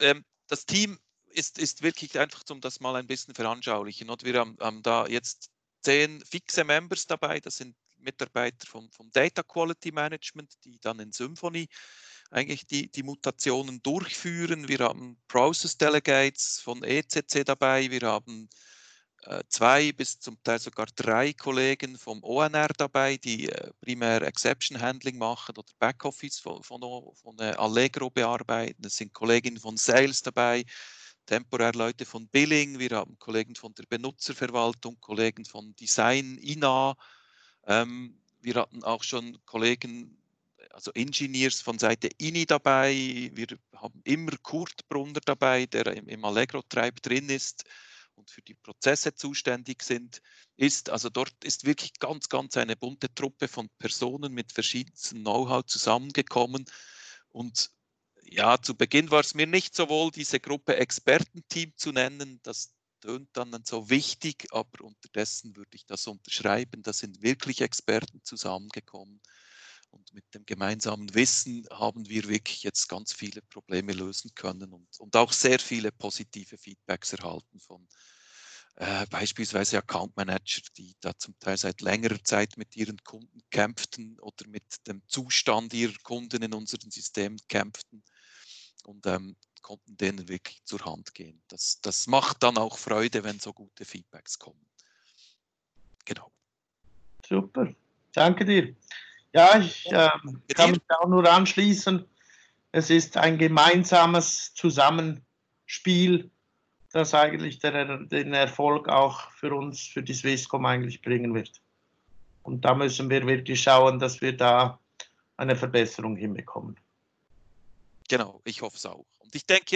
Ähm, das Team ist, ist wirklich einfach, um das mal ein bisschen veranschaulichen. Und wir haben, haben da jetzt zehn fixe Members dabei. Das sind Mitarbeiter vom, vom Data Quality Management, die dann in Symphony eigentlich die, die Mutationen durchführen. Wir haben Process Delegates von ECC dabei. Wir haben zwei bis zum Teil sogar drei Kollegen vom ONR dabei, die äh, primär Exception Handling machen oder Backoffice von, von, von äh, Allegro bearbeiten. Es sind Kollegen von Sales dabei, temporär Leute von Billing, wir haben Kollegen von der Benutzerverwaltung, Kollegen von Design, INA. Ähm, wir hatten auch schon Kollegen, also Engineers von Seite INI dabei. Wir haben immer Kurt Brunner dabei, der im, im Allegro-Treib drin ist und für die Prozesse zuständig sind, ist. Also dort ist wirklich ganz, ganz eine bunte Truppe von Personen mit verschiedensten Know-how zusammengekommen. Und ja, zu Beginn war es mir nicht so wohl, diese Gruppe Expertenteam zu nennen. Das tönt dann so wichtig, aber unterdessen würde ich das unterschreiben. Da sind wirklich Experten zusammengekommen. Und mit dem gemeinsamen Wissen haben wir wirklich jetzt ganz viele Probleme lösen können und, und auch sehr viele positive Feedbacks erhalten von äh, beispielsweise Account Manager, die da zum Teil seit längerer Zeit mit ihren Kunden kämpften oder mit dem Zustand ihrer Kunden in unseren Systemen kämpften und ähm, konnten denen wirklich zur Hand gehen. Das, das macht dann auch Freude, wenn so gute Feedbacks kommen. Genau. Super, danke dir. Ja, ich äh, kann mich auch nur anschließen. Es ist ein gemeinsames Zusammenspiel, das eigentlich der, den Erfolg auch für uns, für die Swisscom eigentlich bringen wird. Und da müssen wir wirklich schauen, dass wir da eine Verbesserung hinbekommen. Genau, ich hoffe es auch. Und ich denke,